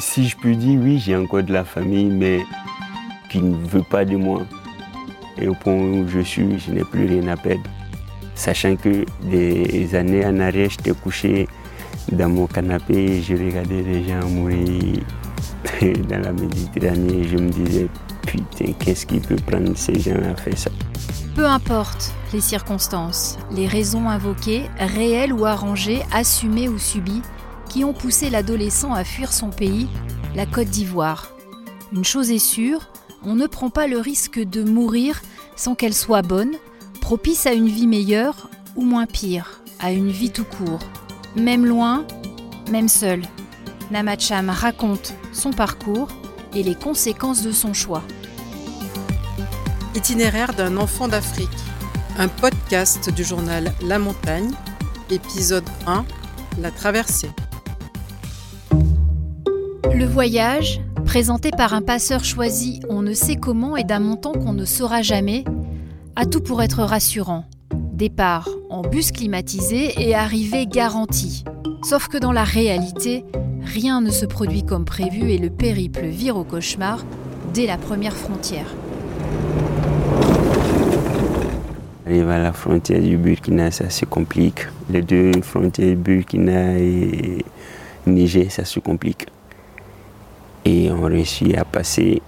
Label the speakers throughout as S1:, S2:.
S1: Si je peux dire, oui, j'ai encore de la famille, mais qui ne veut pas de moi. Et au point où je suis, je n'ai plus rien à perdre. Sachant que des années en arrière, j'étais couché dans mon canapé et je regardais les gens mourir dans la Méditerranée. Je me disais, putain, qu'est-ce qui peut prendre ces gens à faire ça?
S2: Peu importe les circonstances, les raisons invoquées, réelles ou arrangées, assumées ou subies, qui ont poussé l'adolescent à fuir son pays, la Côte d'Ivoire. Une chose est sûre, on ne prend pas le risque de mourir sans qu'elle soit bonne, propice à une vie meilleure ou moins pire, à une vie tout court. Même loin, même seul. Namacham raconte son parcours et les conséquences de son choix.
S3: Itinéraire d'un enfant d'Afrique, un podcast du journal La Montagne, épisode 1, La traversée.
S2: Le voyage, présenté par un passeur choisi on ne sait comment et d'un montant qu'on ne saura jamais, a tout pour être rassurant. Départ en bus climatisé et arrivée garantie. Sauf que dans la réalité, rien ne se produit comme prévu et le périple vire au cauchemar dès la première frontière.
S1: Arrive à la frontière du Burkina, ça se complique. Les deux frontières, Burkina et Niger, ça se complique. Et on réussit à passer.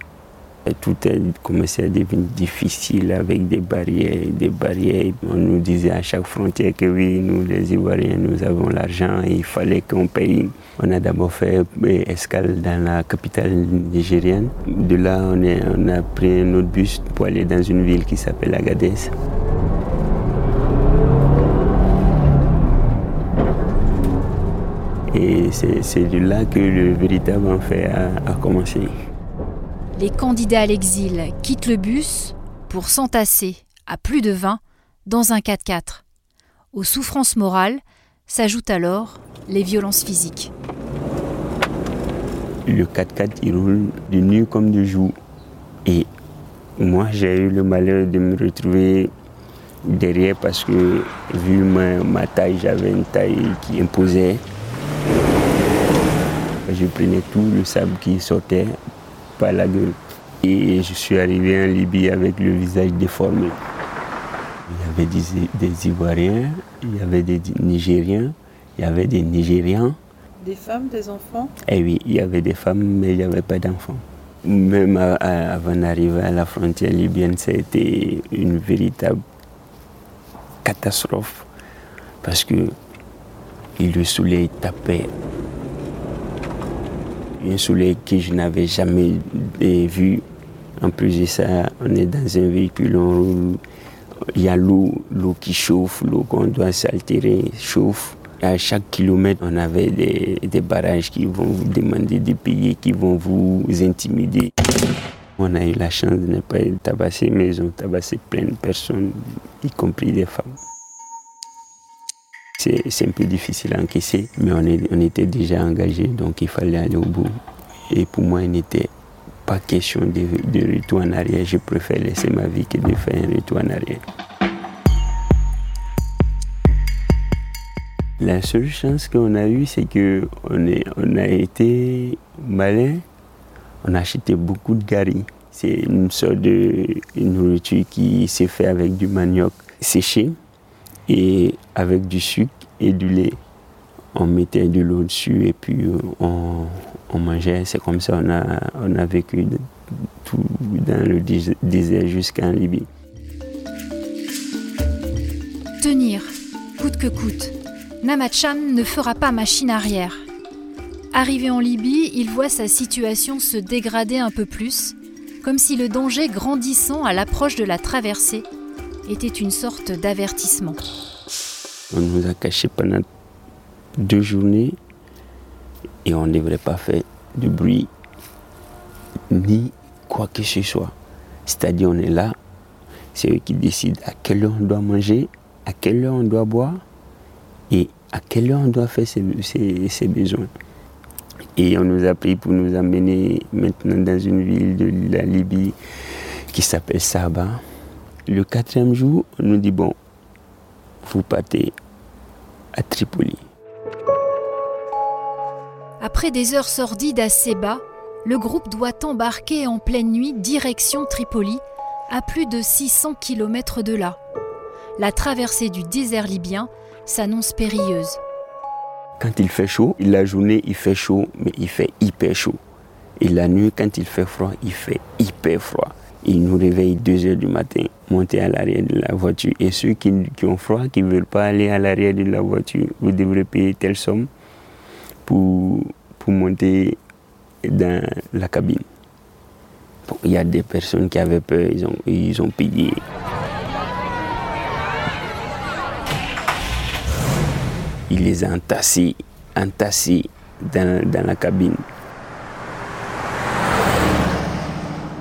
S1: Tout a commencé à devenir difficile avec des barrières, des barrières. On nous disait à chaque frontière que oui, nous les Ivoiriens, nous avons l'argent et il fallait qu'on paye. On a d'abord fait escale dans la capitale nigérienne. De là, on, on a pris un autre bus pour aller dans une ville qui s'appelle Agadez. Et c'est de là que le véritable enfer a, a commencé.
S2: Les candidats à l'exil quittent le bus pour s'entasser à plus de 20 dans un 4x4. Aux souffrances morales s'ajoutent alors les violences physiques.
S1: Le 4x4, il roule de nuit comme de jour. Et moi, j'ai eu le malheur de me retrouver derrière parce que, vu ma, ma taille, j'avais une taille qui imposait. Je prenais tout le sable qui sortait par la gueule. Et je suis arrivé en Libye avec le visage déformé. Il y avait des, des Ivoiriens, il y avait des Nigériens, il y avait des Nigérians.
S3: Des femmes, des enfants?
S1: Eh oui, il y avait des femmes, mais il n'y avait pas d'enfants. Même avant d'arriver à la frontière libyenne, ça a été une véritable catastrophe. Parce que le soleil tapait. Un soleil que je n'avais jamais eh, vu. En plus de ça, on est dans un véhicule, on roule. Il y a l'eau, l'eau qui chauffe, l'eau qu'on doit s'altérer chauffe. À chaque kilomètre, on avait des, des barrages qui vont vous demander de payer, qui vont vous intimider. On a eu la chance de ne pas tabassé, mais ils ont tabassé plein de personnes, y compris des femmes. C'est un peu difficile à encaisser, mais on, était déjà engagé, donc il fallait aller au bout. Et pour moi, il n'était pas question de, retour en arrière. Je préfère laisser ma vie que de faire un retour en arrière. La seule chance qu'on a eue, c'est qu'on on a été malin. On a acheté beaucoup de gari. C'est une sorte de nourriture qui s'est fait avec du manioc séché et avec du sucre et du lait. On mettait de l'eau dessus et puis euh, on, on mangeait. C'est comme ça qu'on a, on a vécu tout dans le dés- désert jusqu'en Libye.
S2: Tenir, coûte que coûte. Namacham ne fera pas machine arrière. Arrivé en Libye, il voit sa situation se dégrader un peu plus, comme si le danger grandissant à l'approche de la traversée était une sorte d'avertissement.
S1: On nous a cachés pendant deux journées et on ne devrait pas faire de bruit ni quoi que ce soit. C'est-à-dire on est là, c'est eux qui décident à quelle heure on doit manger, à quelle heure on doit boire et à quelle heure on doit faire ses, ses- ses besoins. Et on nous a pris pour nous amener maintenant dans une ville de la Libye qui s'appelle Saba. Le quatrième jour, on nous dit, bon, vous partez à Tripoli.
S2: Après des heures sordides à Seba, le groupe doit embarquer en pleine nuit direction Tripoli, à plus de 600 km de là. La traversée du désert libyen s'annonce périlleuse.
S1: Quand il fait chaud, la journée il fait chaud, mais il fait hyper chaud. Et la nuit, quand il fait froid, il fait hyper froid. Il nous réveille 2 heures du matin, monter à l'arrière de la voiture. Et ceux qui, ont froid, qui ne veulent pas aller à l'arrière de la voiture, vous devrez payer telle somme pour, pour monter dans la cabine. il y a des personnes qui avaient peur, ils ont, ils ont payé. Il les a entassés, entassés dans, dans la cabine.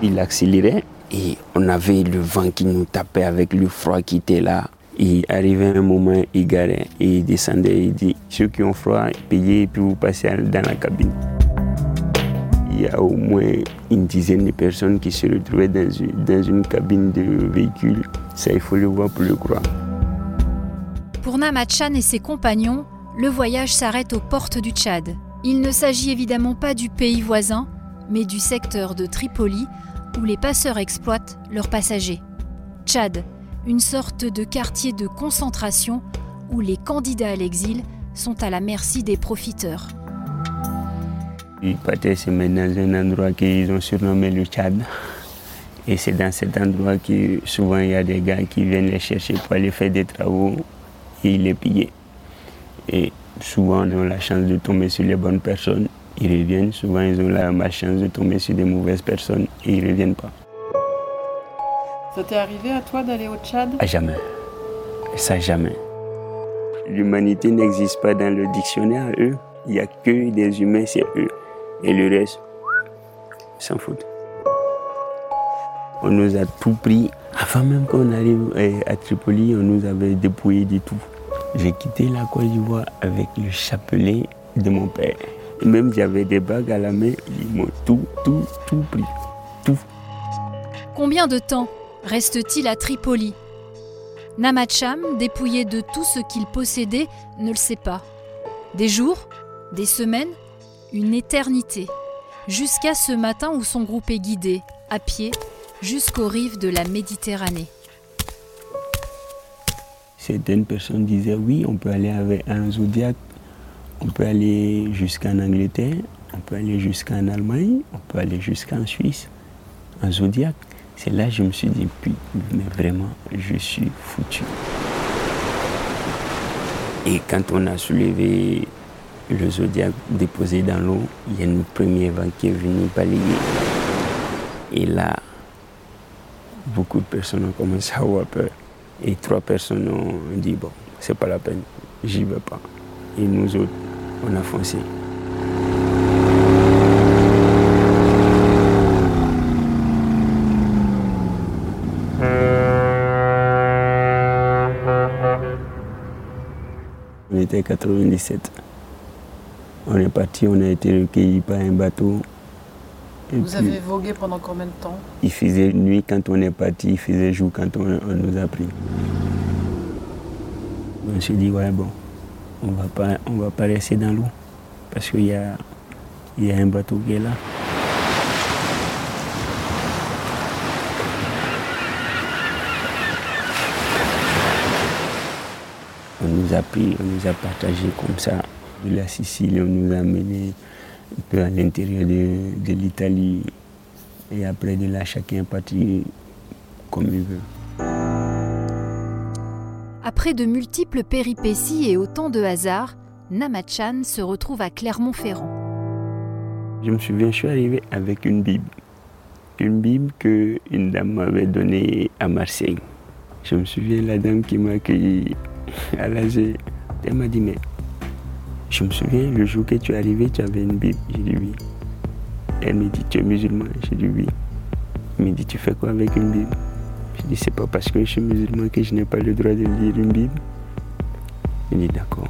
S1: Il accélérait et on avait le vent qui nous tapait avec le froid qui était là. Il arrivait un moment, il garait et il descendait. Il dit Ceux qui ont froid, payez et puis vous passez dans la cabine. Il y a au moins une dizaine de personnes qui se retrouvaient dans une, dans une cabine de véhicule. Ça, il faut le voir pour le croire.
S2: Pour Namachan et ses compagnons, le voyage s'arrête aux portes du Tchad. Il ne s'agit évidemment pas du pays voisin, mais du secteur de Tripoli où les passeurs exploitent leurs passagers. Tchad, une sorte de quartier de concentration où les candidats à l'exil sont à la merci des profiteurs.
S1: Ils partaient se dans un endroit qu'ils ont surnommé le Tchad. Et c'est dans cet endroit que souvent il y a des gars qui viennent les chercher pour aller faire des travaux et les piller. Et souvent on a la chance de tomber sur les bonnes personnes. Ils reviennent, souvent ils ont la malchance de tomber sur des mauvaises personnes et ils ne reviennent pas.
S3: Ça t'est arrivé à toi d'aller au Tchad?
S1: À jamais. Ça jamais. L'humanité n'existe pas dans le dictionnaire, eux. Il n'y a que des humains, c'est eux. Et le reste, s'en fout. On nous a tout pris. Avant même qu'on arrive eh, à Tripoli, on nous avait dépouillé de tout. J'ai quitté la Côte d'Ivoire avec le chapelet de mon père. Même j'avais des bagues à la main, ils m'ont tout, tout, tout pris. Tout.
S2: Combien de temps reste-t-il à Tripoli? Namacham, dépouillé de tout ce qu'il possédait, ne le sait pas. Des jours Des semaines Une éternité. Jusqu'à ce matin où son groupe est guidé, à pied, jusqu'aux rives de la Méditerranée.
S1: Certaines personnes disaient oui, on peut aller avec un zodiaque, on peut aller jusqu'en Angleterre, on peut aller jusqu'en Allemagne, on peut aller jusqu'en Suisse, un zodiaque. C'est là que je me suis dit, puis, mais vraiment, je suis foutu. Et quand on a soulevé le zodiaque déposé dans l'eau, il y a une première vague qui est venue balayer. Et là, beaucoup de personnes ont commencé à avoir peur. Et trois personnes ont dit, bon, c'est pas la peine, j'y vais pas. Et nous autres, on a foncé. On était 97. On est parti, on a été recueillis par un bateau.
S3: Vous avez vogué pendant combien de temps?
S1: Il faisait nuit quand on est parti, il faisait jour quand on, nous a pris. On s'est dit, ouais, bon, on va pas, on va pas rester dans l'eau parce qu'il y a, y a un bateau qui est là. On nous a pris, on nous a partagé comme ça. De la Sicile, on nous a amené un peu à l'intérieur de, de l'Italie. Et après de là, chacun est parti comme il veut.
S2: Après de multiples péripéties et autant de hasards, Namachan se retrouve à Clermont-Ferrand.
S1: Je me souviens, je suis arrivé avec une Bible. Une Bible qu'une dame m'avait donnée à Marseille. Je me souviens, la dame qui m'a accueilli à l'âge, elle m'a dit, mais je me souviens, le jour que tu es arrivé, tu avais une Bible. J'ai dit oui. Elle me dit, tu es musulman J'ai dit oui. Elle me dit, tu fais quoi avec une Bible? J'ai dit, c'est pas parce que je suis musulman que je n'ai pas le droit de lire une Bible. Elle dit, d'accord.